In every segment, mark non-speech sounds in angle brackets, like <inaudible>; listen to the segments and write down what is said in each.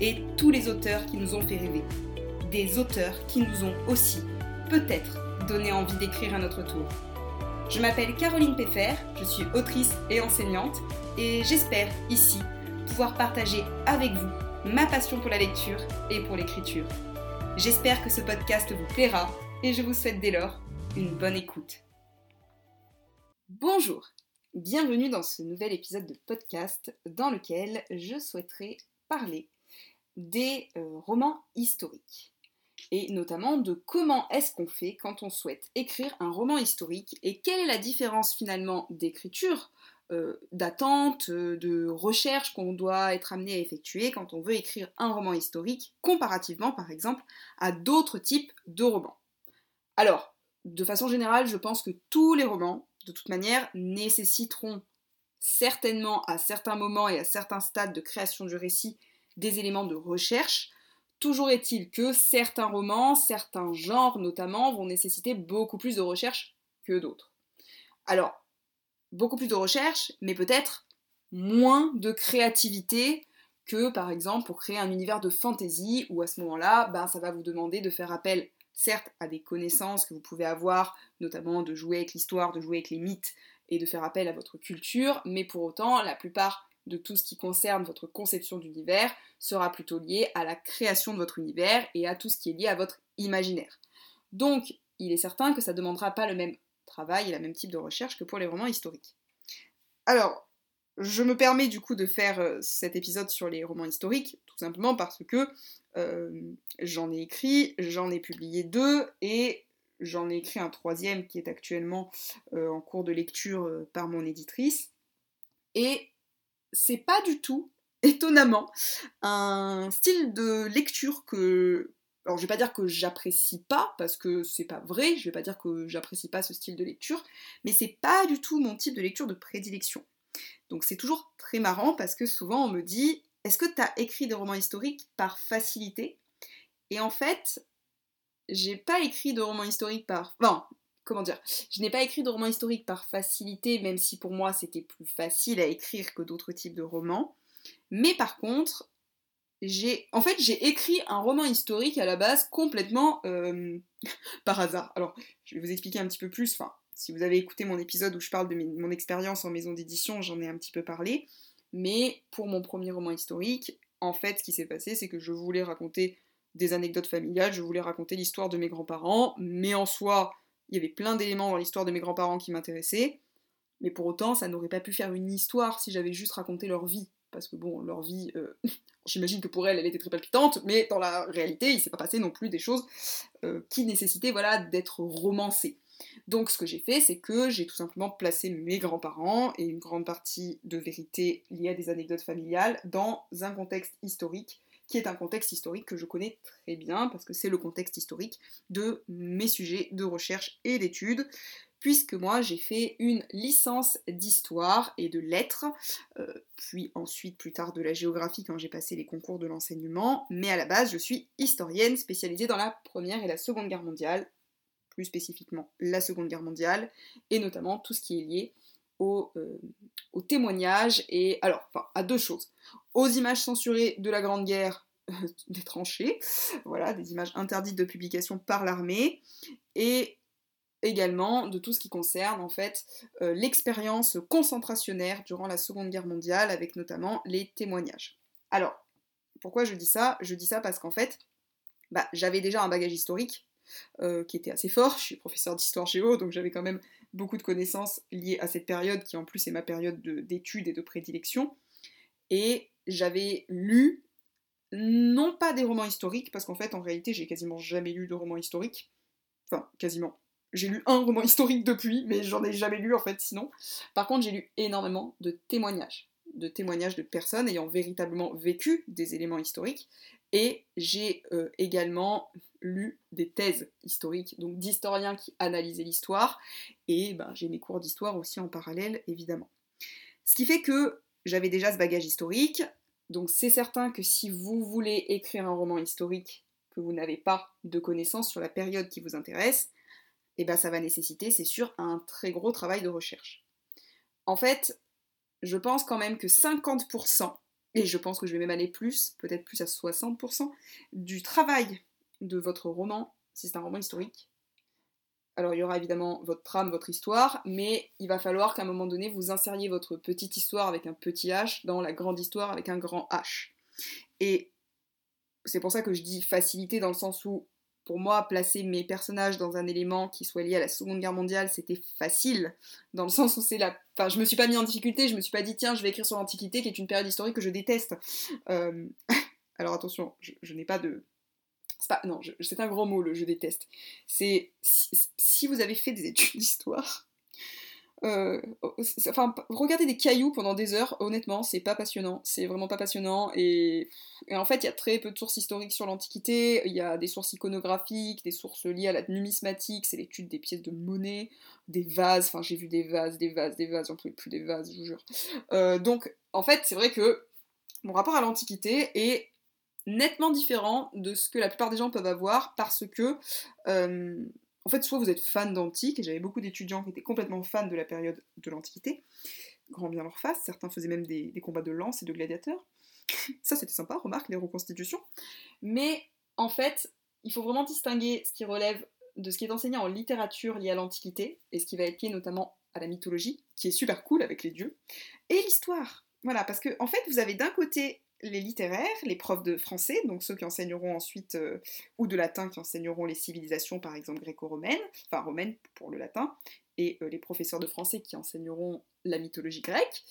et tous les auteurs qui nous ont fait rêver. Des auteurs qui nous ont aussi, peut-être, donné envie d'écrire à notre tour. Je m'appelle Caroline Peffer, je suis autrice et enseignante, et j'espère ici pouvoir partager avec vous ma passion pour la lecture et pour l'écriture. J'espère que ce podcast vous plaira et je vous souhaite dès lors une bonne écoute. Bonjour, bienvenue dans ce nouvel épisode de podcast dans lequel je souhaiterais parler des euh, romans historiques et notamment de comment est-ce qu'on fait quand on souhaite écrire un roman historique et quelle est la différence finalement d'écriture, euh, d'attente, euh, de recherche qu'on doit être amené à effectuer quand on veut écrire un roman historique comparativement par exemple à d'autres types de romans. Alors, de façon générale, je pense que tous les romans, de toute manière, nécessiteront certainement à certains moments et à certains stades de création du récit des éléments de recherche. Toujours est-il que certains romans, certains genres notamment, vont nécessiter beaucoup plus de recherche que d'autres. Alors, beaucoup plus de recherche, mais peut-être moins de créativité que par exemple pour créer un univers de fantasy où à ce moment-là, ben, ça va vous demander de faire appel certes à des connaissances que vous pouvez avoir, notamment de jouer avec l'histoire, de jouer avec les mythes et de faire appel à votre culture, mais pour autant, la plupart de tout ce qui concerne votre conception d'univers sera plutôt lié à la création de votre univers et à tout ce qui est lié à votre imaginaire. Donc, il est certain que ça ne demandera pas le même travail et le même type de recherche que pour les romans historiques. Alors, je me permets du coup de faire euh, cet épisode sur les romans historiques, tout simplement parce que euh, j'en ai écrit, j'en ai publié deux, et j'en ai écrit un troisième qui est actuellement euh, en cours de lecture par mon éditrice. Et c'est pas du tout, <laughs> étonnamment, un style de lecture que. Alors, je vais pas dire que j'apprécie pas, parce que c'est pas vrai, je vais pas dire que j'apprécie pas ce style de lecture, mais c'est pas du tout mon type de lecture de prédilection. Donc, c'est toujours très marrant parce que souvent on me dit Est-ce que tu as écrit des romans historiques par facilité? Et en fait, j'ai pas écrit de romans historiques par. Comment dire, je n'ai pas écrit de romans historiques par facilité, même si pour moi c'était plus facile à écrire que d'autres types de romans. Mais par contre, j'ai, en fait, j'ai écrit un roman historique à la base complètement euh, <laughs> par hasard. Alors, je vais vous expliquer un petit peu plus. Enfin, si vous avez écouté mon épisode où je parle de mon expérience en maison d'édition, j'en ai un petit peu parlé. Mais pour mon premier roman historique, en fait, ce qui s'est passé, c'est que je voulais raconter des anecdotes familiales, je voulais raconter l'histoire de mes grands-parents, mais en soi, il y avait plein d'éléments dans l'histoire de mes grands-parents qui m'intéressaient, mais pour autant, ça n'aurait pas pu faire une histoire si j'avais juste raconté leur vie. Parce que bon, leur vie, euh, <laughs> j'imagine que pour elle, elle était très palpitante, mais dans la réalité, il s'est pas passé non plus des choses euh, qui nécessitaient voilà, d'être romancées. Donc ce que j'ai fait, c'est que j'ai tout simplement placé mes grands-parents et une grande partie de vérité liée à des anecdotes familiales dans un contexte historique qui est un contexte historique que je connais très bien, parce que c'est le contexte historique de mes sujets de recherche et d'études, puisque moi j'ai fait une licence d'histoire et de lettres, euh, puis ensuite plus tard de la géographie quand j'ai passé les concours de l'enseignement, mais à la base je suis historienne spécialisée dans la Première et la Seconde Guerre mondiale, plus spécifiquement la Seconde Guerre mondiale, et notamment tout ce qui est lié au, euh, au témoignage et alors enfin, à deux choses aux images censurées de la Grande Guerre <laughs> des tranchées, voilà, des images interdites de publication par l'armée, et également de tout ce qui concerne en fait euh, l'expérience concentrationnaire durant la Seconde Guerre mondiale, avec notamment les témoignages. Alors, pourquoi je dis ça? Je dis ça parce qu'en fait, bah, j'avais déjà un bagage historique euh, qui était assez fort. Je suis professeur d'histoire géo, donc j'avais quand même beaucoup de connaissances liées à cette période qui en plus est ma période d'études et de prédilection. Et j'avais lu, non pas des romans historiques, parce qu'en fait, en réalité, j'ai quasiment jamais lu de romans historiques. Enfin, quasiment. J'ai lu un roman historique depuis, mais j'en ai jamais lu en fait sinon. Par contre, j'ai lu énormément de témoignages, de témoignages de personnes ayant véritablement vécu des éléments historiques. Et j'ai euh, également lu des thèses historiques, donc d'historiens qui analysaient l'histoire, et ben, j'ai mes cours d'histoire aussi en parallèle, évidemment. Ce qui fait que j'avais déjà ce bagage historique, donc c'est certain que si vous voulez écrire un roman historique, que vous n'avez pas de connaissances sur la période qui vous intéresse, eh ben ça va nécessiter, c'est sûr, un très gros travail de recherche. En fait, je pense quand même que 50%, et je pense que je vais même aller plus, peut-être plus à 60%, du travail de votre roman, si c'est un roman historique, alors il y aura évidemment votre trame, votre histoire, mais il va falloir qu'à un moment donné, vous insériez votre petite histoire avec un petit H dans la grande histoire avec un grand H. Et c'est pour ça que je dis facilité dans le sens où, pour moi, placer mes personnages dans un élément qui soit lié à la Seconde Guerre mondiale, c'était facile, dans le <laughs> sens où c'est la... Enfin, je me suis pas mis en difficulté, je me suis pas dit, tiens, je vais écrire sur l'Antiquité, qui est une période historique que je déteste. Euh, <laughs> alors attention, je n'ai pas de c'est non, c'est un grand mot, le je déteste. C'est si, vous avez fait des études d'histoire, euh, enfin, regarder des cailloux pendant des heures, honnêtement, c'est pas passionnant. C'est vraiment pas passionnant. Et, en fait, il y a très peu de sources historiques sur l'Antiquité. Il y a des sources iconographiques, des sources liées à la numismatique, c'est l'étude des pièces de monnaie, des vases. Enfin, j'ai vu des vases, des vases, des vases, j'en pouvais plus des vases, je vous jure. Euh, donc, en fait, c'est vrai que mon rapport à l'Antiquité est nettement différent de ce que la plupart des gens peuvent avoir parce que, euh, en fait, soit vous êtes fan d'antique, et j'avais beaucoup d'étudiants qui étaient complètement fans de la période de l'Antiquité, grand bien leur face, certains faisaient même des, combats de lance et de gladiateurs. <laughs> Ça, c'était sympa, remarque, les reconstitutions. Mais en fait, il faut vraiment distinguer ce qui relève de ce qui est enseigné en littérature liée à l'Antiquité, et ce qui va être lié notamment à la mythologie, qui est super cool avec les dieux, et l'histoire. Voilà, parce que en fait, vous avez d'un côté les littéraires, les profs de français, donc ceux qui enseigneront ensuite, euh, ou de latin qui enseigneront les civilisations par exemple gréco-romaines, enfin romaines pour le latin, et euh, les professeurs de français qui enseigneront la mythologie grecque.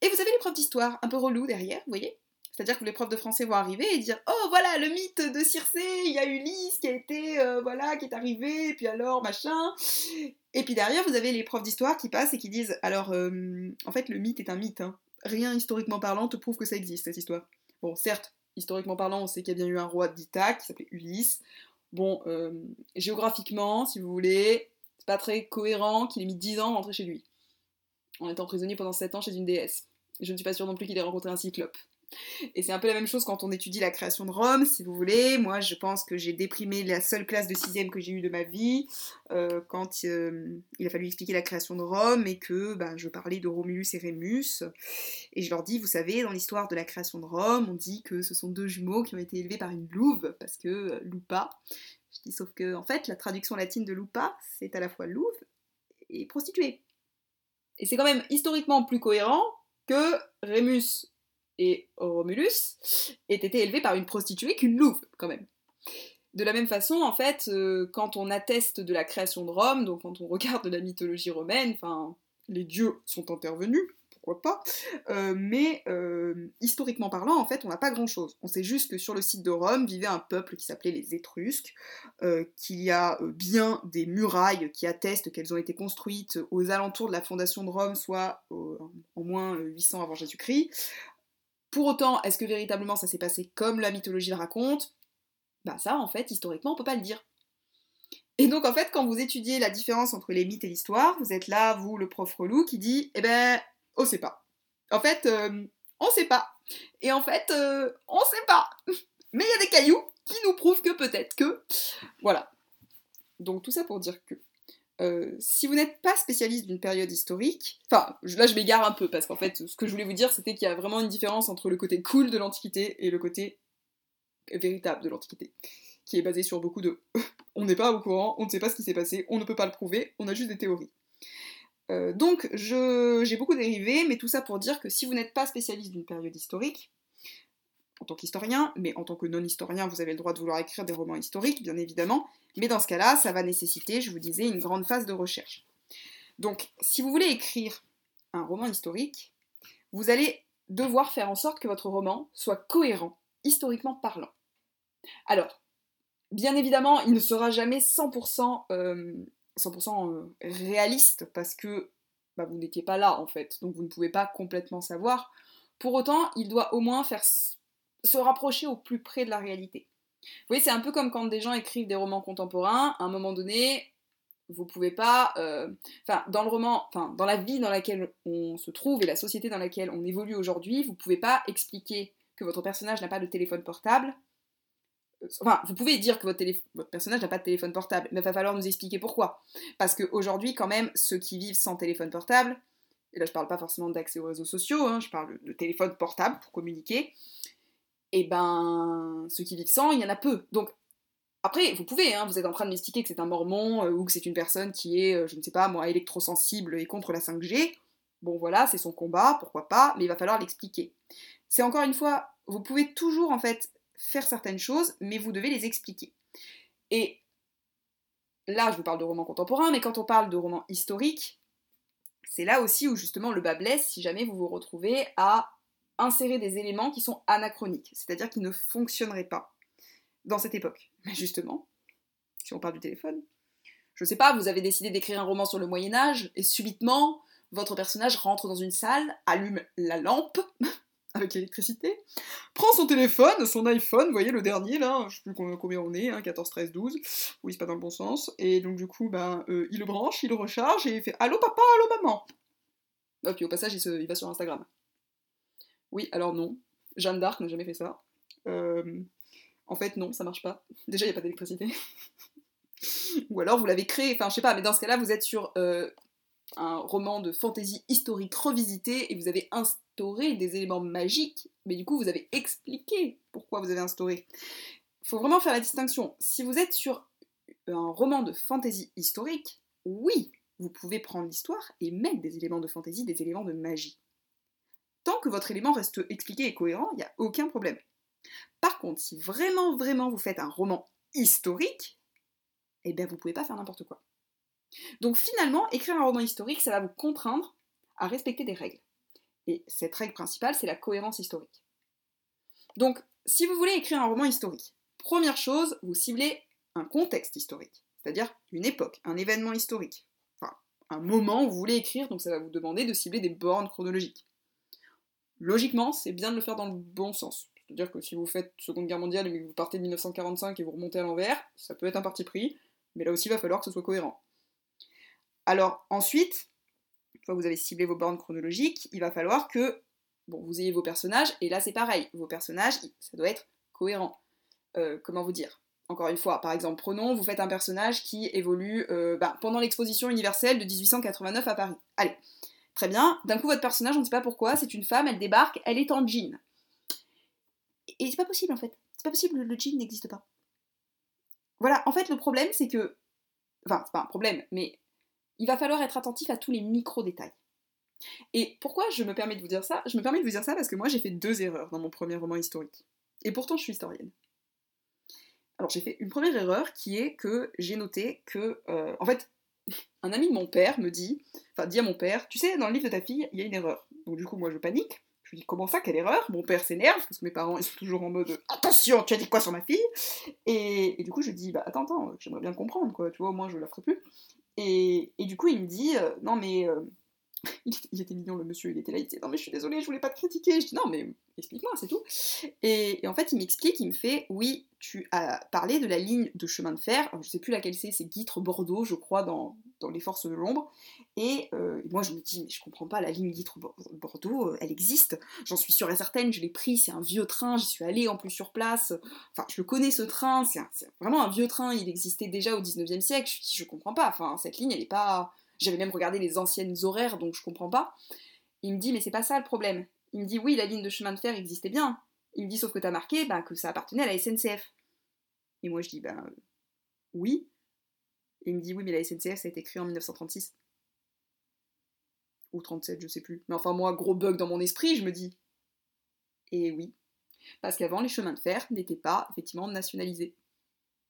Et vous avez les profs d'histoire, un peu relous derrière, vous voyez? C'est-à-dire que les profs de français vont arriver et dire Oh voilà le mythe de Circé, il y a Ulysse qui a été euh, voilà qui est arrivé, et puis alors machin. Et puis derrière vous avez les profs d'histoire qui passent et qui disent alors en fait le mythe est un mythe, hein rien historiquement parlant te prouve que ça existe, cette histoire. Bon, certes, historiquement parlant, on sait qu'il y a bien eu un roi d'Ithaque qui s'appelait Ulysse. Bon, euh, géographiquement, si vous voulez, c'est pas très cohérent qu'il ait mis 10 ans à rentrer chez lui, en étant prisonnier pendant 7 ans chez une déesse. Je ne suis pas sûre non plus qu'il ait rencontré un cyclope. Et c'est un peu la même chose quand on étudie la création de Rome, si vous voulez. Moi, je pense que j'ai déprimé la seule classe de sixième que j'ai eue de ma vie euh, quand euh, il a fallu expliquer la création de Rome et que ben, je parlais de Romulus et Rémus. Et je leur dis, vous savez, dans l'histoire de la création de Rome, on dit que ce sont deux jumeaux qui ont été élevés par une louve, parce que euh, lupa. Je dis, sauf que, en fait, la traduction latine de lupa, c'est à la fois louve et prostituée. Et c'est quand même historiquement plus cohérent que Rémus et Romulus aient été élevés par une prostituée qu'une louve, quand même. De la même façon, en fait, euh, quand on atteste de la création de Rome, donc quand on regarde la mythologie romaine, enfin, les dieux sont intervenus, pourquoi pas, euh, mais euh, historiquement parlant, en fait, on n'a pas grand-chose. On sait juste que sur le site de Rome vivait un peuple qui s'appelait les Étrusques, qu'il y a bien des murailles qui attestent qu'elles ont été construites aux alentours de la fondation de Rome, soit en moins 800 avant Jésus-Christ, pour autant, est-ce que véritablement ça s'est passé comme la mythologie le raconte? Bah ça, en fait, historiquement, on peut pas le dire. Et donc, en fait, quand vous étudiez la différence entre les mythes et l'histoire, vous êtes là, vous, le prof relou, qui dit, eh ben, on sait pas. En fait, euh, on sait pas. Et en fait, euh, on sait pas. <laughs> Mais il y a des cailloux qui nous prouvent que peut-être que... Voilà. Donc tout ça pour dire que euh, si vous n'êtes pas spécialiste d'une période historique, enfin là je m'égare un peu parce qu'en fait ce que je voulais vous dire c'était qu'il y a vraiment une différence entre le côté cool de l'Antiquité et le côté véritable de l'Antiquité, qui est basé sur beaucoup de <laughs> on n'est pas au courant, on ne sait pas ce qui s'est passé, on ne peut pas le prouver, on a juste des théories. Euh, donc j'ai beaucoup dérivé, mais tout ça pour dire que si vous n'êtes pas spécialiste d'une période historique, en tant qu'historien, mais en tant que non-historien, vous avez le droit de vouloir écrire des romans historiques, bien évidemment, mais dans ce cas-là, ça va nécessiter, je vous disais, une grande phase de recherche. Donc, si vous voulez écrire un roman historique, vous allez devoir faire en sorte que votre roman soit cohérent, historiquement parlant. Alors, bien évidemment, il ne sera jamais 100%, 100% euh, réaliste, parce que bah, vous n'étiez pas là, en fait, donc vous ne pouvez pas complètement savoir. Pour autant, il doit au moins faire se rapprocher au plus près de la réalité. Vous voyez, c'est un peu comme quand des gens écrivent des romans contemporains, à un moment donné, vous pouvez pas, euh, enfin, dans le roman, enfin, dans la vie dans laquelle on se trouve et la société dans laquelle on évolue aujourd'hui, vous pouvez pas expliquer que votre personnage n'a pas de téléphone portable. Enfin, vous pouvez dire que votre, personnage n'a pas de téléphone portable, mais il va falloir nous expliquer pourquoi. Parce qu'aujourd'hui, quand même, ceux qui vivent sans téléphone portable, et là je parle pas forcément d'accès aux réseaux sociaux, hein, je parle de téléphone portable pour communiquer, et ben, ceux qui vivent sans, il y en a peu. Donc, après, vous pouvez, hein, vous êtes en train de m'expliquer que c'est un mormon euh, ou que c'est une personne qui est, euh, je ne sais pas, moi, électrosensible et contre la 5G. Bon, voilà, c'est son combat, pourquoi pas, mais il va falloir l'expliquer. C'est encore une fois, vous pouvez toujours, en fait, faire certaines choses, mais vous devez les expliquer. Et là, je vous parle de romans contemporains, mais quand on parle de romans historiques, c'est là aussi où justement le bas blesse si jamais vous vous retrouvez à insérer des éléments qui sont anachroniques, c'est-à-dire qui ne fonctionneraient pas dans cette époque. <laughs> Mais justement, si on parle du téléphone, je sais pas, vous avez décidé d'écrire un roman sur le Moyen Âge, et subitement, votre personnage rentre dans une salle, allume la lampe, <laughs> avec l'électricité, prend son téléphone, son iPhone, voyez le dernier là, je sais plus combien on est, hein, 14, 13, 12, oui c'est pas dans le bon sens, et donc du coup ben, euh, il le branche, il le recharge et il fait Allô papa, allô maman Et puis au passage il va sur Instagram. Oui, alors non. Jeanne d'Arc n'a jamais fait ça. Euh, en fait, non, ça marche pas. Déjà, il n'y a pas d'électricité. <laughs> Ou alors, vous l'avez créé, enfin, je sais pas, mais dans ce cas-là, vous êtes sur euh, un roman de fantaisie historique revisité et vous avez instauré des éléments magiques, mais du coup, vous avez expliqué pourquoi vous avez instauré. Il faut vraiment faire la distinction. Si vous êtes sur un roman de fantaisie historique, oui, vous pouvez prendre l'histoire et mettre des éléments de fantaisie, des éléments de magie tant que votre élément reste expliqué et cohérent, il n'y a aucun problème. Par contre, si vraiment, vraiment vous faites un roman historique, eh bien vous ne pouvez pas faire n'importe quoi. Donc finalement, écrire un roman historique, ça va vous contraindre à respecter des règles. Et cette règle principale, c'est la cohérence historique. Donc, si vous voulez écrire un roman historique, première chose, vous ciblez un contexte historique, c'est-à-dire une époque, un événement historique, enfin un moment où vous voulez écrire, donc ça va vous demander de cibler des bornes chronologiques logiquement, c'est bien de le faire dans le bon sens. C'est-à-dire que si vous faites Seconde Guerre mondiale et que vous partez de 1945 et vous remontez à l'envers, ça peut être un parti pris, mais là aussi il va falloir que ce soit cohérent. Alors ensuite, une fois que vous avez ciblé vos bornes chronologiques, il va falloir que vous ayez vos personnages, et là c'est pareil, vos personnages, ça doit être cohérent. Euh, comment vous dire? Encore une fois, par exemple, prenons, vous faites un personnage qui évolue euh, bah, pendant l'exposition universelle de 1889 à Paris. Allez, Très bien. D'un coup, votre personnage, on ne sait pas pourquoi, c'est une femme, elle débarque, elle est en jean. Et c'est pas possible en fait. C'est pas possible, le jean n'existe pas. Voilà, en fait, le problème, c'est que. Enfin, c'est pas un problème, mais il va falloir être attentif à tous les micro-détails. Et pourquoi je me permets de vous dire ça? Je me permets de vous dire ça parce que moi, j'ai fait deux erreurs dans mon premier roman historique. Et pourtant, je suis historienne. Alors, j'ai fait une première erreur qui est que j'ai noté que. Euh, en fait, un ami de mon père me dit, enfin dit à mon père, tu sais, dans le livre de ta fille, il y a une erreur. Donc du coup, moi je panique. Je lui dis, comment ça, quelle erreur? Mon père s'énerve, parce que mes parents, ils sont toujours en mode, attention, tu as dit quoi sur ma fille? Et, du coup, je dis, bah attends, attends, j'aimerais bien comprendre, quoi, tu vois, au moins je la ferai plus. Et, du coup, il me dit, euh, non mais, euh, <laughs> il, était mignon le monsieur, il était là, il disait non mais je suis désolée, je voulais pas te critiquer. Je dis non mais explique-moi, c'est tout. Et, en fait il m'explique, il me fait oui, tu as parlé de la ligne de chemin de fer, je sais plus laquelle c'est, c'est Guitre-Bordeaux je crois dans, les forces de l'ombre. Et euh, moi je me dis mais je comprends pas, la ligne Guitre-Bordeaux, euh, elle existe, j'en suis sûre et certaine, je l'ai pris, c'est un vieux train, j'y suis allée en plus sur place, enfin je le connais ce train, c'est vraiment un vieux train, il existait déjà au 19e siècle, je, je comprends pas, enfin cette ligne elle est pas j'avais même regardé les anciennes horaires, donc je comprends pas. Il me dit, mais c'est pas ça le problème. Il me dit, oui, la ligne de chemin de fer existait bien. Il me dit, sauf que t'as marqué bah, que ça appartenait à la SNCF. Et moi, je dis, ben oui. Il me dit, oui, mais la SNCF, ça a été créé en 1936. Ou 37, je sais plus. Mais enfin, moi, gros bug dans mon esprit, je me dis. Et oui. Parce qu'avant, les chemins de fer n'étaient pas effectivement nationalisés.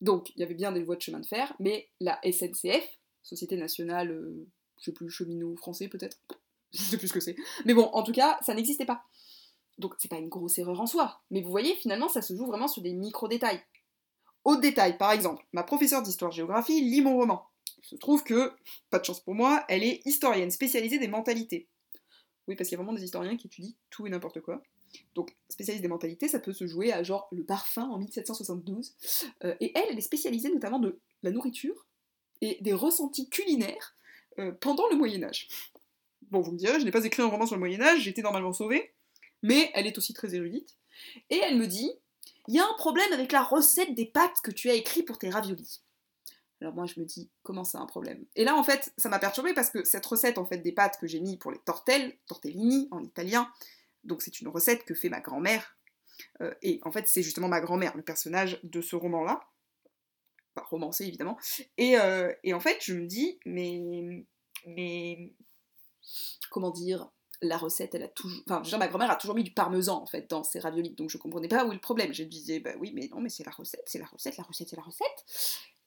Donc, il y avait bien des voies de chemin de fer, mais la SNCF Société nationale, euh, je sais plus, cheminot français peut-être. <laughs> Je sais plus ce que c'est. Mais bon, en tout cas, ça n'existait pas. Donc c'est pas une grosse erreur en soi. Mais vous voyez, finalement, ça se joue vraiment sur des micro-détails. Autre détail, par exemple, ma professeure d'histoire-géographie lit mon roman. Il se trouve que, <laughs> pas de chance pour moi, elle est historienne, spécialisée des mentalités. Oui, parce qu'il y a vraiment des historiens qui étudient tout et n'importe quoi. Donc, spécialiste des mentalités, ça peut se jouer à genre le parfum en 1772. Euh, et elle, elle est spécialisée notamment de la nourriture et des ressentis culinaires euh, pendant le Moyen Âge. Bon, vous me direz, je n'ai pas écrit un roman sur le Moyen Âge, j'étais normalement sauvée, mais elle est aussi très érudite. Et elle me dit, il y a un problème avec la recette des pâtes que tu as écrit pour tes raviolis. Alors moi je me dis comment c'est un problème? Et là en fait ça m'a perturbée parce que cette recette en fait des pâtes que j'ai mis pour les tortelles, tortellini en italien, donc c'est une recette que fait ma grand-mère. Euh, et en fait c'est justement ma grand-mère, le personnage de ce roman-là. Enfin, romancé évidemment. Et, euh, et, en fait je me dis mais mais comment dire la recette, elle a toujours. Enfin, ma grand-mère a toujours mis du parmesan en fait dans ses raviolis, donc je comprenais pas où est le problème. Je disais, bah oui, mais non, mais c'est la recette, c'est la recette, la recette, c'est la recette.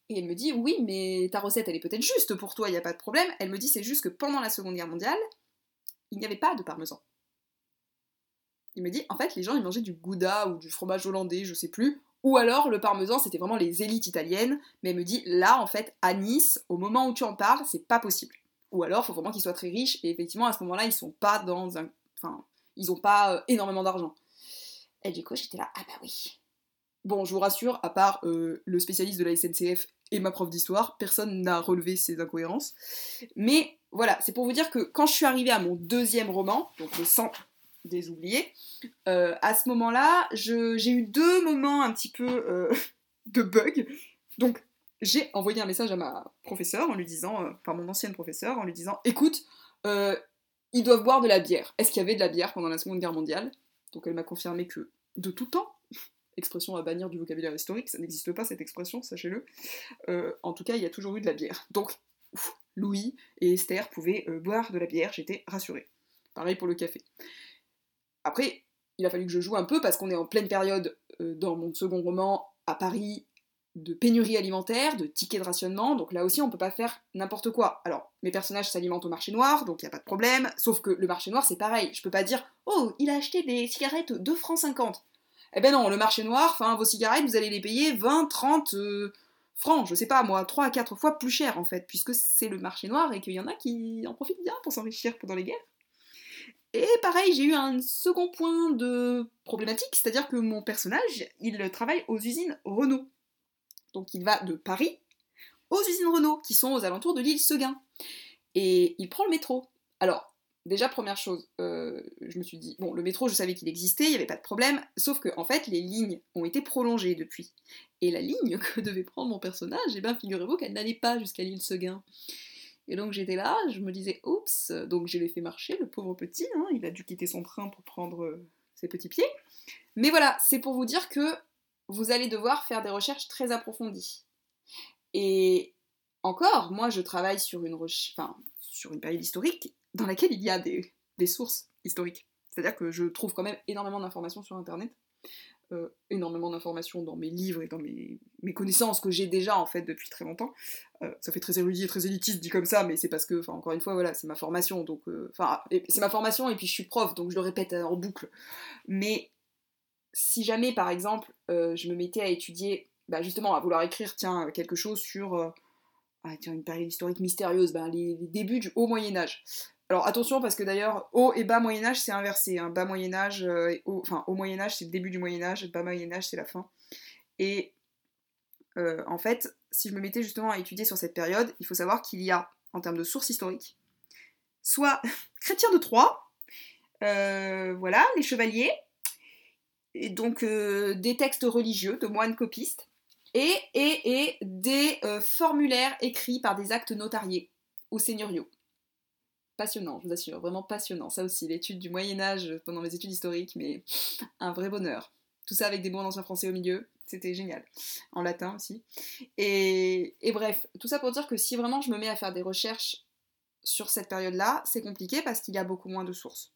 Et elle me dit, oui, mais ta recette, elle est peut-être juste pour toi, il n'y a pas de problème. Elle me dit, c'est juste que pendant la Seconde Guerre mondiale, il n'y avait pas de parmesan. Il me dit, en fait, les gens, ils mangeaient du gouda ou du fromage hollandais, je sais plus. Ou alors, le parmesan, c'était vraiment les élites italiennes. Mais elle me dit, là, en fait, à Nice, au moment où tu en parles, c'est pas possible. Ou alors, faut vraiment qu'ils soient très riches. Et effectivement, à ce moment-là, ils sont pas dans un. Enfin, ils ont pas euh, énormément d'argent. Et du coup, j'étais là, ah bah oui. Bon, je vous rassure, à part euh, le spécialiste de la SNCF et ma prof d'histoire, personne n'a relevé ces incohérences. Mais voilà, c'est pour vous dire que quand je suis arrivée à mon deuxième roman, donc le sang des oubliés, euh, à ce moment-là, j'ai eu deux moments un petit peu <laughs> de bug. Donc, j'ai envoyé un message à ma professeure en lui disant, euh, enfin mon ancienne professeure, en lui disant écoute, euh, ils doivent boire de la bière. Est-ce qu'il y avait de la bière pendant la Seconde Guerre mondiale? Donc elle m'a confirmé que de tout temps, <laughs> expression à bannir du vocabulaire historique, ça n'existe pas cette expression, sachez-le. Euh, en tout cas, il y a toujours eu de la bière. Donc, Louis et Esther pouvaient boire de la bière, j'étais rassurée. Pareil pour le café. Après, il a fallu que je joue un peu parce qu'on est en pleine période dans mon second roman à Paris de pénurie alimentaire, de tickets de rationnement, donc là aussi on peut pas faire n'importe quoi. Alors, mes personnages s'alimentent au marché noir, donc il n'y a pas de problème, sauf que le marché noir c'est pareil, je peux pas dire « Oh, il a acheté des cigarettes 2 francs 50 !» Eh ben non, le marché noir, enfin vos cigarettes, vous allez les payer 20, 30 euh, francs, je sais pas moi, 3 à 4 fois plus cher en fait, puisque c'est le marché noir et qu'il y en a qui en profitent bien pour s'enrichir pendant les guerres. Et pareil, j'ai eu un second point de problématique, c'est-à-dire que mon personnage, il travaille aux usines Renault. Donc il va de Paris aux usines Renault, qui sont aux alentours de l'île Seguin. Et il prend le métro. Alors, déjà, première chose, euh, je me suis dit, bon, le métro, je savais qu'il existait, il n'y avait pas de problème, sauf que, en fait, les lignes ont été prolongées depuis. Et la ligne <laughs> que devait prendre mon personnage, eh bien, figurez-vous qu'elle n'allait pas jusqu'à l'île Seguin. Et donc j'étais là, je me disais, oups, donc je l'ai fait marcher, le pauvre petit, hein, il a dû quitter son train pour prendre euh, ses petits pieds. Mais voilà, c'est pour vous dire que vous allez devoir faire des recherches très approfondies. Et encore, moi je travaille sur une, sur une période historique dans laquelle il y a des, sources historiques. C'est-à-dire que je trouve quand même énormément d'informations sur Internet, euh, énormément d'informations dans mes livres et dans mes, connaissances que j'ai déjà en fait depuis très longtemps. Euh, ça fait très érudit et très élitiste dit comme ça, mais c'est parce que, enfin encore une fois, voilà, c'est ma formation, donc, euh, enfin, c'est ma formation et puis je suis prof, donc je le répète en boucle. Mais si jamais, par exemple, je me mettais à étudier, bah, justement, à vouloir écrire, tiens, quelque chose sur euh, ah, une période historique mystérieuse, bah, les, débuts du Haut Moyen Âge. Alors attention parce que d'ailleurs haut et bas Moyen Âge c'est inversé. Hein. Bas Moyen Âge, euh, haut Moyen Âge c'est le début du Moyen Âge, bas Moyen Âge c'est la fin. Et en fait, si je me mettais justement à étudier sur cette période, il faut savoir qu'il y a, en termes de sources historiques, soit <laughs> Chrétien de Troyes, voilà, les chevaliers, et donc euh, des textes religieux de moines copistes, et, des euh, formulaires écrits par des actes notariés ou seigneuriaux. Passionnant, je vous assure, vraiment passionnant. Ça aussi, l'étude du Moyen Âge pendant mes études historiques, mais un vrai bonheur. Tout ça avec des mots d'ancien français au milieu, c'était génial. En latin aussi. Et, et bref, tout ça pour dire que si vraiment je me mets à faire des recherches sur cette période-là, c'est compliqué parce qu'il y a beaucoup moins de sources.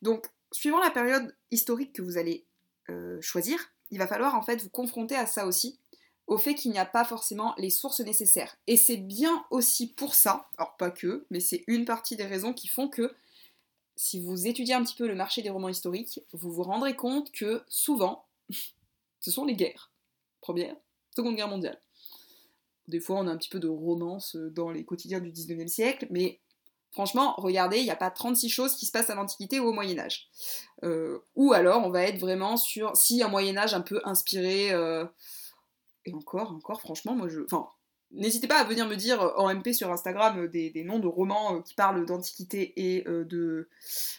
Donc, suivant la période historique que vous allez euh, choisir, il va falloir en fait vous confronter à ça aussi, au fait qu'il n'y a pas forcément les sources nécessaires. Et c'est bien aussi pour ça, alors pas que, mais c'est une partie des raisons qui font que si vous étudiez un petit peu le marché des romans historiques, vous vous rendrez compte que souvent, <laughs> ce sont les guerres. Première, Seconde Guerre mondiale. Des fois, on a un petit peu de romance dans les quotidiens du 19e siècle, mais Franchement, regardez, il n'y a pas 36 choses qui se passent à l'Antiquité ou au Moyen Âge. Euh, ou alors, on va être vraiment sur si un Moyen Âge un peu inspiré. euh, et encore, encore, franchement, moi je. Enfin, n'hésitez pas à venir me dire euh, en MP sur Instagram euh, des, des noms de romans euh, qui parlent d'Antiquité et de,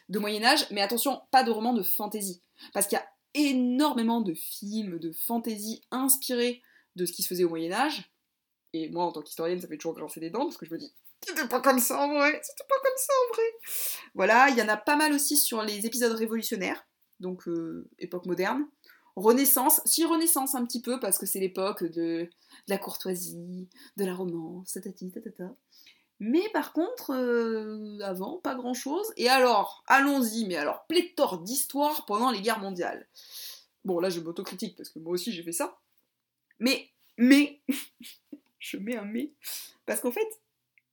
de Moyen Âge. Mais attention, pas de romans de fantasy. Parce qu'il y a énormément de films de fantasy inspirés de ce qui se faisait au Moyen Âge. Et moi, en tant qu'historienne, ça fait toujours grincer des dents parce que je me dis, c'était pas comme ça en vrai, c'était pas comme ça en vrai. Voilà, il y en a pas mal aussi sur les épisodes révolutionnaires, donc époque moderne. Renaissance, si Renaissance un petit peu, parce que c'est l'époque de, la courtoisie, de la romance, tatati, tatata. Mais par contre, euh, avant, pas grand chose. Et alors, allons-y, mais alors, pléthore d'histoires pendant les guerres mondiales. Bon, là, je m'autocritique parce que moi aussi j'ai fait ça. Mais, mais, <laughs> je mets un mais. Parce qu'en fait,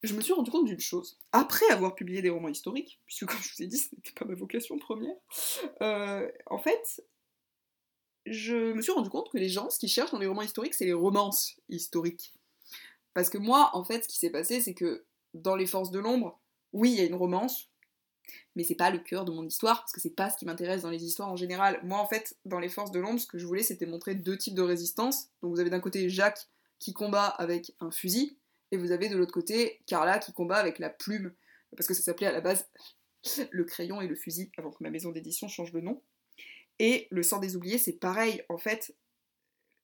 je me suis rendu compte d'une chose. Après avoir publié des romans historiques, puisque comme je vous ai dit, ce n'était pas ma vocation première, euh, en fait, je me suis rendu compte que les gens, ce qu'ils cherchent dans les romans historiques, c'est les romances historiques. Parce que moi, en fait, ce qui s'est passé, c'est que dans Les Forces de l'ombre, oui, il y a une romance, mais c'est pas le cœur de mon histoire, parce que c'est pas ce qui m'intéresse dans les histoires en général. Moi, en fait, dans Les Forces de l'ombre, ce que je voulais, c'était montrer deux types de résistance. Donc vous avez d'un côté Jacques qui combat avec un fusil, et vous avez de l'autre côté Carla qui combat avec la plume, parce que ça s'appelait à la base <laughs> le crayon et le fusil, avant que ma maison d'édition change de nom. Et le sang des oubliés, c'est pareil, en fait,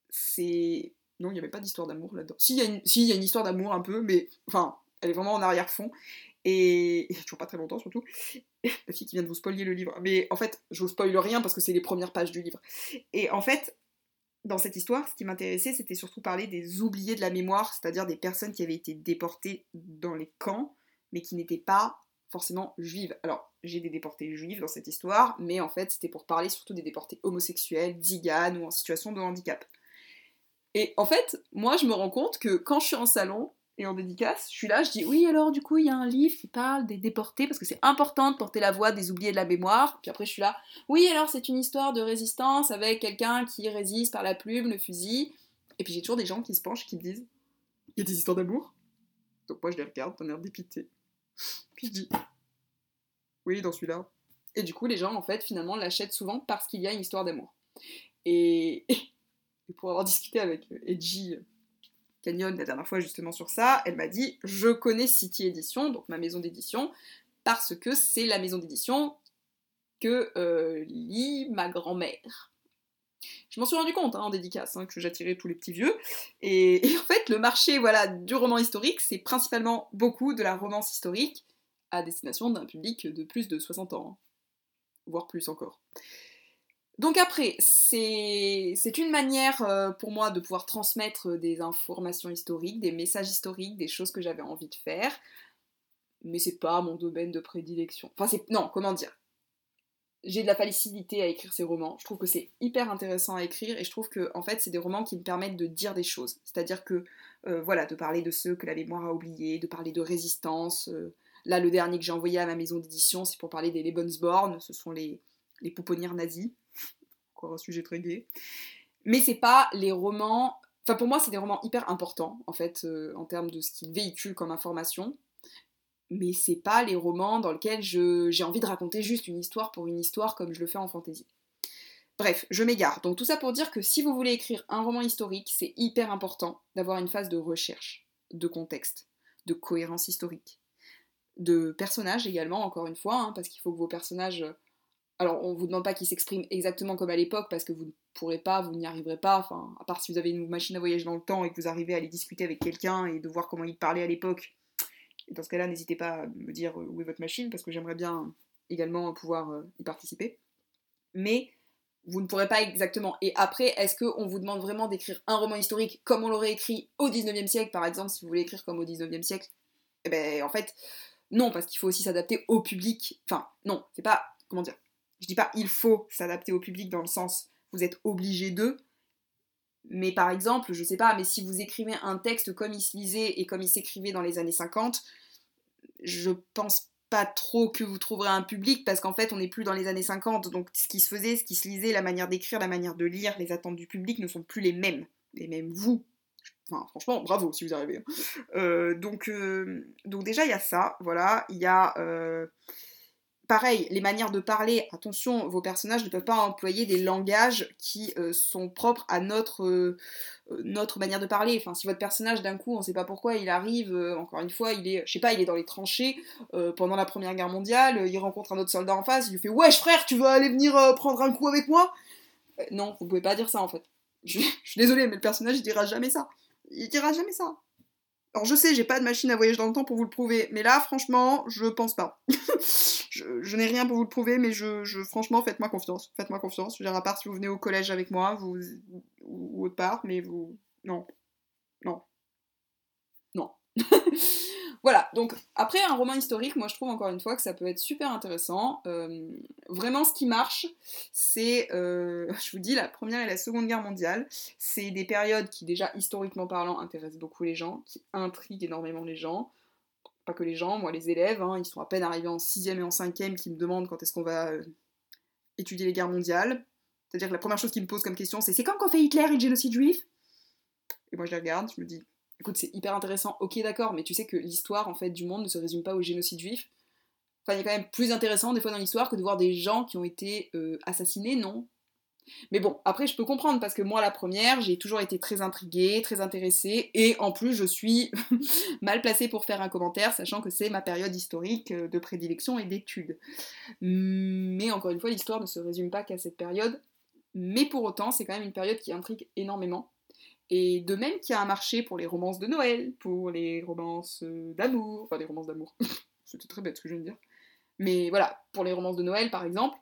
c'est... Non, il n'y avait pas d'histoire d'amour là-dedans. Si, il y, a une... histoire d'amour un peu, mais enfin, elle est vraiment en arrière-fond. Et... et <laughs> toujours pas très longtemps surtout. <laughs> La fille qui vient de vous spoiler le livre. Mais en fait, je vous spoil rien parce que c'est les premières pages du livre. Et en fait, dans cette histoire, ce qui m'intéressait, c'était surtout parler des oubliés de la mémoire, c'est-à-dire des personnes qui avaient été déportées dans les camps, mais qui n'étaient pas forcément juives. Alors, j'ai des déportés juifs dans cette histoire, mais en fait, c'était pour parler surtout des déportés homosexuels, ziganes ou en situation de handicap. Et en fait, moi, je me rends compte que quand je suis en salon et en dédicace, je suis là, je dis oui, alors du coup, il y a un livre qui parle des déportés parce que c'est important de porter la voix des oubliés de la mémoire. Puis après, je suis là, oui, alors c'est une histoire de résistance avec quelqu'un qui résiste par la plume, le fusil. Et puis j'ai toujours des gens qui se penchent, qui me disent il y a des histoires d'amour? Donc moi, je les regarde d'un air dépité. Puis je dis oui, dans celui-là. Et du coup, les gens, en fait, finalement, l'achètent souvent parce qu'il y a une histoire d'amour. Et... <laughs> pour avoir discuté avec Edgy Canyon la dernière fois justement sur ça, elle m'a dit je connais City Edition, donc ma maison d'édition, parce que c'est la maison d'édition que euh, lit ma grand-mère. Je m'en suis rendu compte hein, en dédicace hein, que j'attirais tous les petits vieux. <laughs> Et, en fait, le marché voilà, du roman historique, c'est principalement beaucoup de la romance historique à destination d'un public de plus de 60 ans, hein, voire plus encore. Donc après, c'est une manière euh, pour moi de pouvoir transmettre des informations historiques, des messages historiques, des choses que j'avais envie de faire, mais c'est pas mon domaine de prédilection. Enfin, c'est... Non, comment dire? J'ai de la facilité à écrire ces romans, je trouve que c'est hyper intéressant à écrire, et je trouve que, en fait, c'est des romans qui me permettent de dire des choses. C'est-à-dire que, euh, voilà, de parler de ceux que la mémoire a oubliés, de parler de résistance. Euh... Là, le dernier que j'ai envoyé à ma maison d'édition, c'est pour parler des Lebensborn, ce sont les, les pouponnières nazis <laughs> encore un sujet très gai. Mais c'est pas les romans. Enfin, pour moi, c'est des romans hyper importants, en fait, euh, en termes de ce qu'ils véhiculent comme information. Mais c'est pas les romans dans lesquels j'ai envie de raconter juste une histoire pour une histoire comme je le fais en fantasy. Bref, je m'égare. Donc tout ça pour dire que si vous voulez écrire un roman historique, c'est hyper important d'avoir une phase de recherche, de contexte, de cohérence historique, de personnages également, encore une fois, hein, parce qu'il faut que vos personnages alors, on vous demande pas qu'ils s'expriment exactement comme à l'époque parce que vous ne pourrez pas, vous n'y arriverez pas. Enfin, à part si vous avez une machine à voyager dans le temps et que vous arrivez à aller discuter avec quelqu'un et de voir comment il parlait à l'époque. Et dans ce cas-là, n'hésitez pas à me dire où est votre machine parce que j'aimerais bien également pouvoir y participer. Mais vous ne pourrez pas exactement. Et après, est-ce qu'on vous demande vraiment d'écrire un roman historique comme on l'aurait écrit au 19e siècle, par exemple, si vous voulez écrire comme au 19e siècle? Eh ben, en fait, non, parce qu'il faut aussi s'adapter au public. Enfin, non, c'est pas. Comment dire? Je dis pas il faut s'adapter au public dans le sens vous êtes obligé d'eux, mais par exemple, je sais pas, mais si vous écrivez un texte comme il se lisait et comme il s'écrivait dans les années 50, je pense pas trop que vous trouverez un public parce qu'en fait on n'est plus dans les années 50 donc ce qui se faisait, ce qui se lisait, la manière d'écrire, la manière de lire, les attentes du public ne sont plus les mêmes. Les mêmes vous, Enfin, franchement, bravo si vous arrivez. Euh, donc, euh, donc déjà, il y a ça, voilà. Il y a... euh, Pareil, les manières de parler, attention, vos personnages ne peuvent pas employer des langages qui euh, sont propres à notre, euh, euh, notre manière de parler. Enfin, si votre personnage, d'un coup, on ne sait pas pourquoi, il arrive, encore une fois, il est, je sais pas, il est dans les tranchées pendant la Première Guerre mondiale, il rencontre un autre soldat en face, il lui fait Wesh frère, tu veux aller venir prendre un coup avec moi? Non, vous pouvez pas dire ça en fait. Je, je suis désolée, mais le personnage il dira jamais ça. Il dira jamais ça. Alors je sais, j'ai pas de machine à voyager dans le temps pour vous le prouver, mais là, franchement, je pense pas. <laughs> je n'ai rien pour vous le prouver, mais je, je franchement, faites-moi confiance. Faites-moi confiance. Je veux dire, à part si vous venez au collège avec moi, vous ou autre part, mais vous, non, non, non. <laughs> voilà. Donc après un roman historique, moi je trouve encore une fois que ça peut être super intéressant. Euh, vraiment, ce qui marche, c'est, euh, <laughs> je vous dis, la première et la seconde guerre mondiale. C'est des périodes qui déjà historiquement parlant intéressent beaucoup les gens, qui intriguent énormément les gens pas que les gens, moi les élèves, hein, ils sont à peine arrivés en 6ème et en 5ème qui me demandent quand est-ce qu'on va euh, étudier les guerres mondiales. C'est-à-dire que la première chose qu'ils me posent comme question, c'est c'est quand qu'on fait Hitler et le génocide juif? Et moi je les regarde, je me dis, écoute, c'est hyper intéressant, ok d'accord, mais tu sais que l'histoire en fait du monde ne se résume pas au génocide juif. Enfin, il a quand même plus intéressant des fois dans l'histoire que de voir des gens qui ont été euh, assassinés, non mais bon, après, je peux comprendre parce que moi, la première, j'ai toujours été très intriguée, très intéressée, et en plus, je suis <laughs> mal placée pour faire un commentaire, sachant que c'est ma période historique euh, de prédilection et d'étude. Mais encore une fois, l'histoire ne se résume pas qu'à cette période, mais pour autant, c'est quand même une période qui intrigue énormément. Et de même qu'il y a un marché pour les romances de Noël, pour les romances euh, d'amour, enfin les romances d'amour, <laughs> c'était très bête ce que je viens de dire. Mais voilà, pour les romances de Noël par exemple,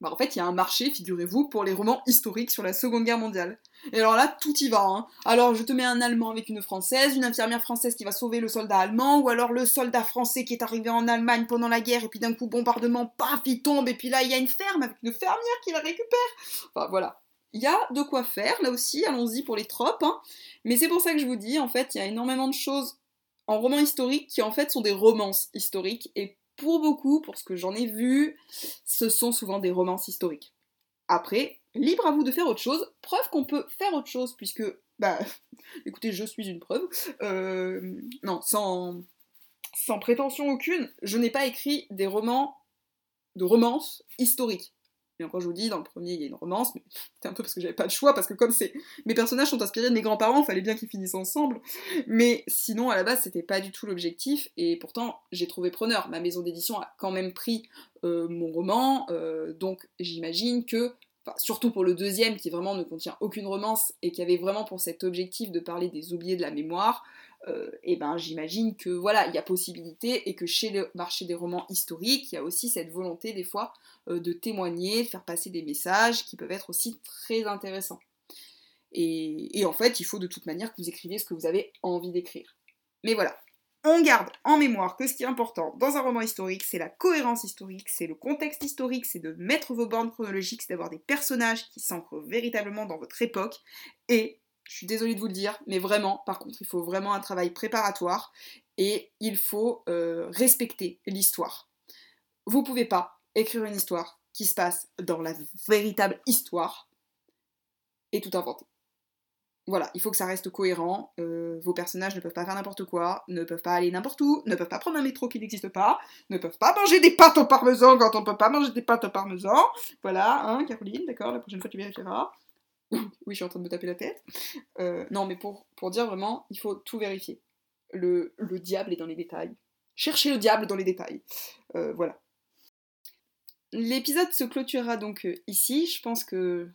bah, en fait, il y a un marché, figurez-vous, pour les romans historiques sur la Seconde Guerre mondiale. Et alors là, tout y va. Hein. Alors, je te mets un Allemand avec une Française, une infirmière française qui va sauver le soldat allemand, ou alors le soldat français qui est arrivé en Allemagne pendant la guerre, et puis d'un coup, bombardement, paf, il tombe, et puis là, il y a une ferme avec une fermière qui la récupère. Enfin, voilà. Il y a de quoi faire, là aussi, allons-y pour les tropes. Hein. Mais c'est pour ça que je vous dis, en fait, il y a énormément de choses en romans historiques qui, en fait, sont des romances historiques, et pour beaucoup, pour ce que j'en ai vu, ce sont souvent des romances historiques. Après, libre à vous de faire autre chose. Preuve qu'on peut faire autre chose, puisque, bah, <laughs> écoutez, je suis une preuve. Euh, non, sans, sans prétention aucune, je n'ai pas écrit des romans de romances historiques. Et encore, je vous dis, dans le premier, il y a une romance, mais <laughs> c'était un peu parce que j'avais pas de choix, parce que comme mes personnages sont inspirés de mes grands-parents, fallait bien qu'ils finissent ensemble. Mais sinon, à la base, c'était pas du tout l'objectif, et pourtant, j'ai trouvé preneur. Ma maison d'édition a quand même pris euh, mon roman, euh, donc j'imagine que, surtout pour le deuxième, qui vraiment ne contient aucune romance, et qui avait vraiment pour cet objectif de parler des oubliés de la mémoire, euh, et ben j'imagine que voilà, il y a possibilité et que chez le marché des romans historiques, il y a aussi cette volonté des fois euh, de témoigner, de faire passer des messages qui peuvent être aussi très intéressants. Et, et en fait, il faut de toute manière que vous écriviez ce que vous avez envie d'écrire. Mais voilà, on garde en mémoire que ce qui est important dans un roman historique, c'est la cohérence historique, c'est le contexte historique, c'est de mettre vos bornes chronologiques, c'est d'avoir des personnages qui s'ancrent véritablement dans votre époque, et je suis désolée de vous le dire, mais vraiment, par contre, il faut vraiment un travail préparatoire et il faut euh, respecter l'histoire. Vous pouvez pas écrire une histoire qui se passe dans la véritable histoire et tout inventer. Voilà, il faut que ça reste cohérent. euh, vos personnages ne peuvent pas faire n'importe quoi, ne peuvent pas aller n'importe où, ne peuvent pas prendre un métro qui n'existe pas, ne peuvent pas manger des pâtes au parmesan quand on peut pas manger des pâtes au parmesan. Voilà, hein, Caroline, d'accord, la prochaine fois tu vérifieras. <laughs> oui, je suis en train de me taper la tête. Euh, non, mais pour, dire vraiment, il faut tout vérifier. Le, le diable est dans les détails. Cherchez le diable dans les détails. Euh, voilà. L'épisode se clôturera donc euh, ici. Je pense que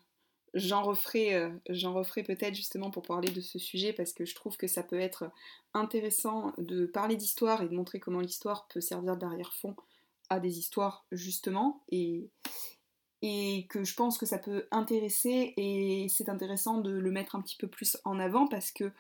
j'en referai, j'en referai peut-être justement pour parler de ce sujet parce que je trouve que ça peut être intéressant de parler d'histoire et de montrer comment l'histoire peut servir d'arrière-fond à des histoires justement. Et, et que je pense que ça peut intéresser et c'est intéressant de le mettre un petit peu plus en avant parce que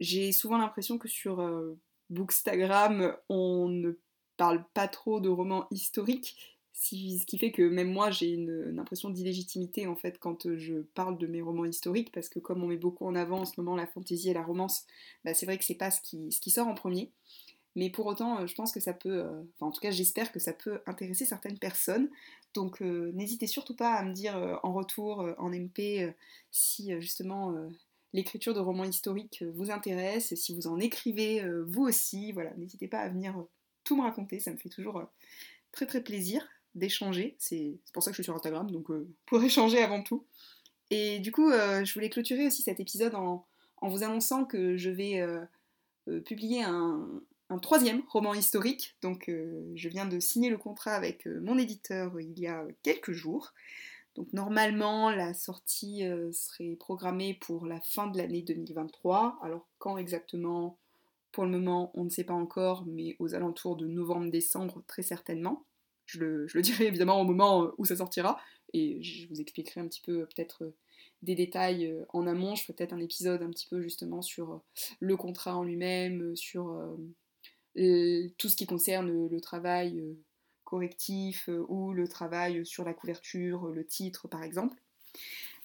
j'ai souvent l'impression que sur euh, Bookstagram on ne parle pas trop de romans historiques ce qui fait que même moi j'ai une, impression d'illégitimité en fait quand euh, je parle de mes romans historiques parce que comme on met beaucoup en avant en ce moment la fantaisie et la romance bah, c'est vrai que c'est pas ce qui sort en premier mais pour autant, euh, je pense que ça peut, euh, enfin en tout cas j'espère que ça peut intéresser certaines personnes. Donc euh, n'hésitez surtout pas à me dire en retour, en MP, si justement l'écriture de romans historiques vous intéresse, si vous en écrivez vous aussi, voilà, n'hésitez pas à venir tout me raconter, ça me fait toujours très très plaisir d'échanger. C'est pour ça que je suis sur Instagram, donc pour <laughs> échanger avant tout. Et du coup, je voulais clôturer aussi cet épisode en vous annonçant que je vais publier un, un troisième roman historique. Donc euh, je viens de signer le contrat avec euh, mon éditeur il y a quelques jours. Donc normalement la sortie euh, serait programmée pour la fin de l'année 2023. Alors quand exactement? Pour le moment on ne sait pas encore, mais aux alentours de novembre-décembre très certainement. Je le, je le, <laughs> dirai évidemment au moment où ça sortira et je vous expliquerai un petit peu peut-être des détails en amont. Je ferai peut-être un épisode un petit peu justement sur le contrat en lui-même, sur tout ce qui concerne le travail euh, correctif euh, ou le travail sur la couverture, le titre par exemple.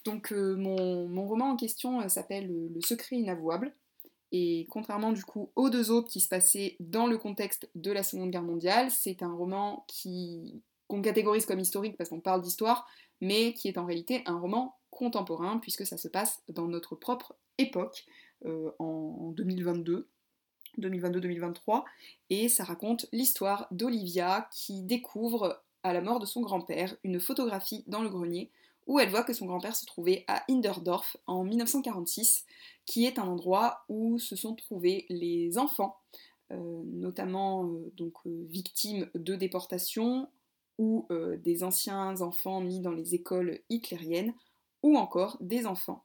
Donc euh, mon, roman en question s'appelle Le secret inavouable. Et contrairement du coup aux deux autres qui se passaient dans le contexte de la Seconde Guerre mondiale, c'est un roman qui qu'on catégorise comme historique parce qu'on parle d'histoire, mais qui est en réalité un roman contemporain puisque ça se passe dans notre propre époque, en 2022. 2022-2023, et ça raconte l'histoire d'Olivia qui découvre, à la mort de son grand-père, une photographie dans le grenier où elle voit que son grand-père se trouvait à Hinderdorf en 1946, qui est un endroit où se sont trouvés les enfants, euh, notamment euh, donc euh, victimes de déportation ou des anciens enfants mis dans les écoles hitlériennes, ou encore des enfants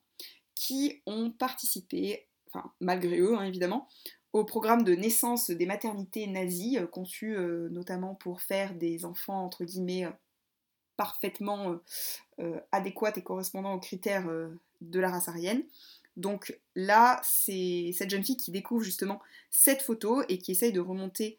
qui ont participé, enfin malgré eux hein, évidemment, au programme de naissance des maternités nazies, euh, conçues euh, notamment pour faire des enfants, entre guillemets, euh, parfaitement adéquates et correspondant aux critères de la race aryenne. Donc là, c'est cette jeune fille qui découvre justement cette photo et qui essaye de remonter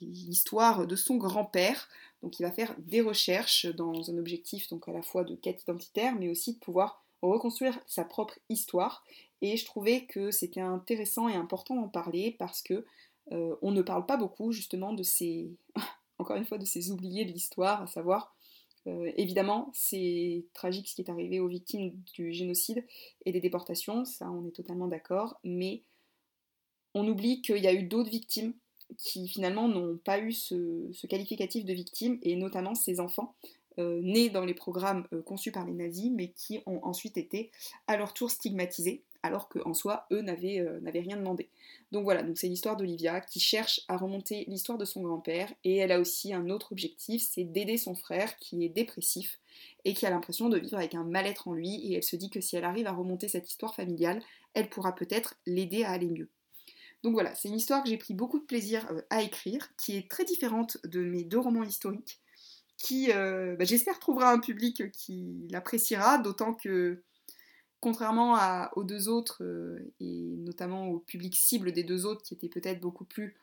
l'histoire de son grand-père. Donc il va faire des recherches dans un objectif donc à la fois de quête identitaire, mais aussi de pouvoir reconstruire sa propre histoire. Et je trouvais que c'était intéressant et important d'en parler parce que euh, on ne parle pas beaucoup justement de ces, <laughs> encore une fois, de ces oubliés de l'histoire, à savoir euh, évidemment, c'est tragique ce qui est arrivé aux victimes du génocide et des déportations, ça on est totalement d'accord, mais on oublie qu'il y a eu d'autres victimes qui finalement n'ont pas eu ce, ce, qualificatif de victime, et notamment ces enfants euh, nés dans les programmes euh, conçus par les nazis, mais qui ont ensuite été à leur tour stigmatisés, alors qu'en soi, eux euh, n'avaient rien demandé. Donc voilà, donc c'est l'histoire d'Olivia qui cherche à remonter l'histoire de son grand-père, et elle a aussi un autre objectif, c'est d'aider son frère qui est dépressif et qui a l'impression de vivre avec un mal-être en lui, et elle se dit que si elle arrive à remonter cette histoire familiale, elle pourra peut-être l'aider à aller mieux. Donc voilà, c'est une histoire que j'ai pris beaucoup de plaisir à écrire, qui est très différente de mes deux romans historiques, qui, euh, bah, j'espère, trouvera un public qui l'appréciera, d'autant que, contrairement aux deux autres, euh, et notamment au public cible des deux autres, qui étaient peut-être beaucoup plus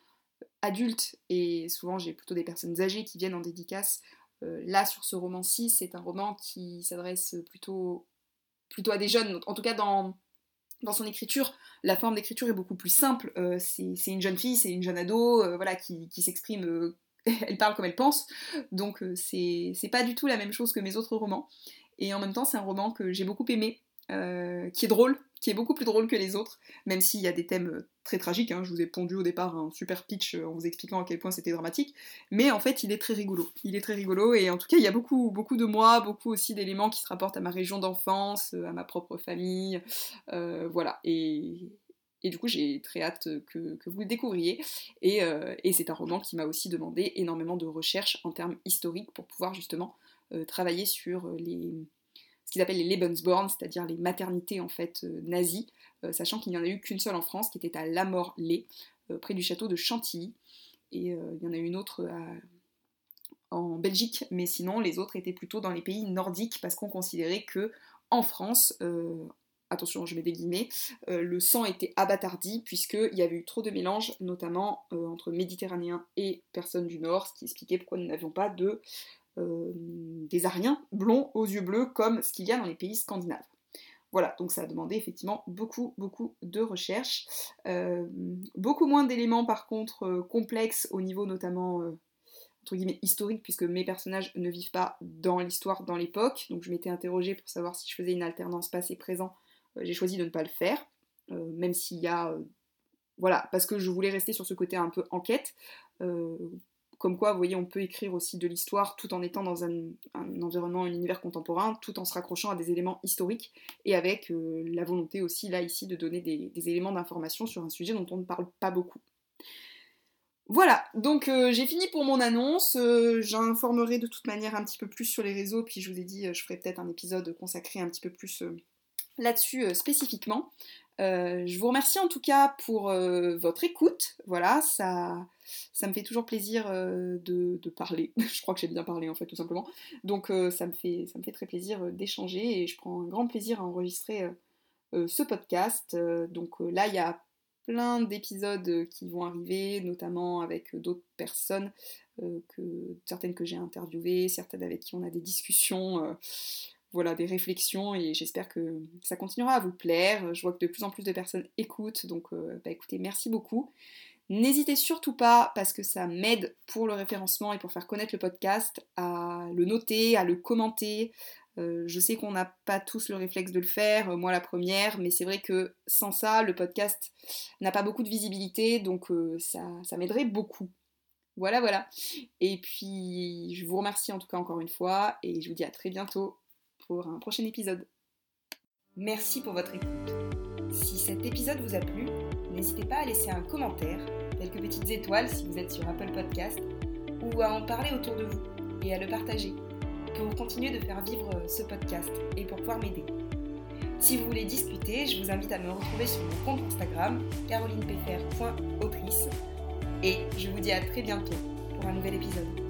adultes, et souvent j'ai plutôt des personnes âgées qui viennent en dédicace, euh, là, sur ce roman-ci, c'est un roman qui s'adresse plutôt, plutôt à des jeunes, en tout cas dans, dans son écriture, la forme d'écriture est beaucoup plus simple. c'est une jeune fille, c'est une jeune ado, voilà, qui, qui s'exprime <laughs> elle parle comme elle pense, donc euh, c'est pas du tout la même chose que mes autres romans. Et en même temps, c'est un roman que j'ai beaucoup aimé, euh, qui est drôle, qui est beaucoup plus drôle que les autres, même s'il y a des thèmes euh, très tragiques. Hein. je vous ai pondu au départ un super pitch en vous expliquant à quel point c'était dramatique, mais en fait, il est très rigolo. Il est très rigolo, et en tout cas, il y a beaucoup, beaucoup de moi, beaucoup aussi d'éléments qui se rapportent à ma région d'enfance, à ma propre famille, voilà. Et du coup, j'ai très hâte que, vous le découvriez. Euh, et, c'est un roman qui m'a aussi demandé énormément de recherches en termes historiques pour pouvoir justement euh, travailler sur les, ce qu'ils appellent les Lebensborn, c'est-à-dire les maternités en fait euh, nazies, sachant qu'il n'y en a eu qu'une seule en France, qui était à Lamorlé, près du château de Chantilly. Et il y en a eu une autre en Belgique, mais sinon les autres étaient plutôt dans les pays nordiques parce qu'on considérait que en France, attention, je mets des guillemets, euh, le sang était abattardi puisqu'il y avait eu trop de mélange, notamment euh, entre méditerranéens et personnes du Nord, ce qui expliquait pourquoi nous n'avions pas de, euh, des Ariens blonds aux yeux bleus comme ce qu'il y a dans les pays scandinaves. Voilà, donc ça a demandé effectivement beaucoup, beaucoup de recherches. beaucoup moins d'éléments par contre complexes au niveau notamment entre guillemets historique puisque mes personnages ne vivent pas dans l'histoire, dans l'époque. Donc je m'étais interrogée pour savoir si je faisais une alternance passé-présent j'ai choisi de ne pas le faire, même s'il y a voilà, parce que je voulais rester sur ce côté un peu enquête. Euh, comme quoi, vous voyez, on peut écrire aussi de l'histoire tout en étant dans un, environnement, un univers contemporain, tout en se raccrochant à des éléments historiques et avec euh, la volonté aussi, là, ici, de donner des, éléments d'information sur un sujet dont on ne parle pas beaucoup. Voilà, donc euh, j'ai fini pour mon annonce. J'informerai de toute manière un petit peu plus sur les réseaux, puis je vous ai dit, je ferai peut-être un épisode consacré un petit peu plus là-dessus spécifiquement. Euh, je vous remercie en tout cas pour euh, votre écoute. Voilà, ça, ça me fait toujours plaisir euh, de, parler. <laughs> je crois que j'ai bien parlé en fait, tout simplement. Donc ça, me fait, ça me fait très plaisir d'échanger et je prends un grand plaisir à enregistrer ce podcast. donc là, il y a plein d'épisodes qui vont arriver, notamment avec d'autres personnes, que, certaines que j'ai interviewées, certaines avec qui on a des discussions voilà, des réflexions et j'espère que ça continuera à vous plaire. Je vois que de plus en plus de personnes écoutent, donc euh, bah, écoutez, merci beaucoup. N'hésitez surtout pas, parce que ça m'aide pour le référencement et pour faire connaître le podcast, à le noter, à le commenter. Euh, je sais qu'on n'a pas tous le réflexe de le faire, euh, moi la première, mais c'est vrai que sans ça, le podcast n'a pas beaucoup de visibilité, donc ça, ça m'aiderait beaucoup. Voilà, voilà. Et puis, je vous remercie en tout cas encore une fois, et je vous dis à très bientôt pour un prochain épisode. Merci pour votre écoute. Si cet épisode vous a plu, n'hésitez pas à laisser un commentaire, quelques petites étoiles si vous êtes sur Apple Podcast, ou à en parler autour de vous et à le partager pour continuer de faire vivre ce podcast et pour pouvoir m'aider. Si vous voulez discuter, je vous invite à me retrouver sur mon compte Instagram carolinepfr.autrice et je vous dis à très bientôt pour un nouvel épisode.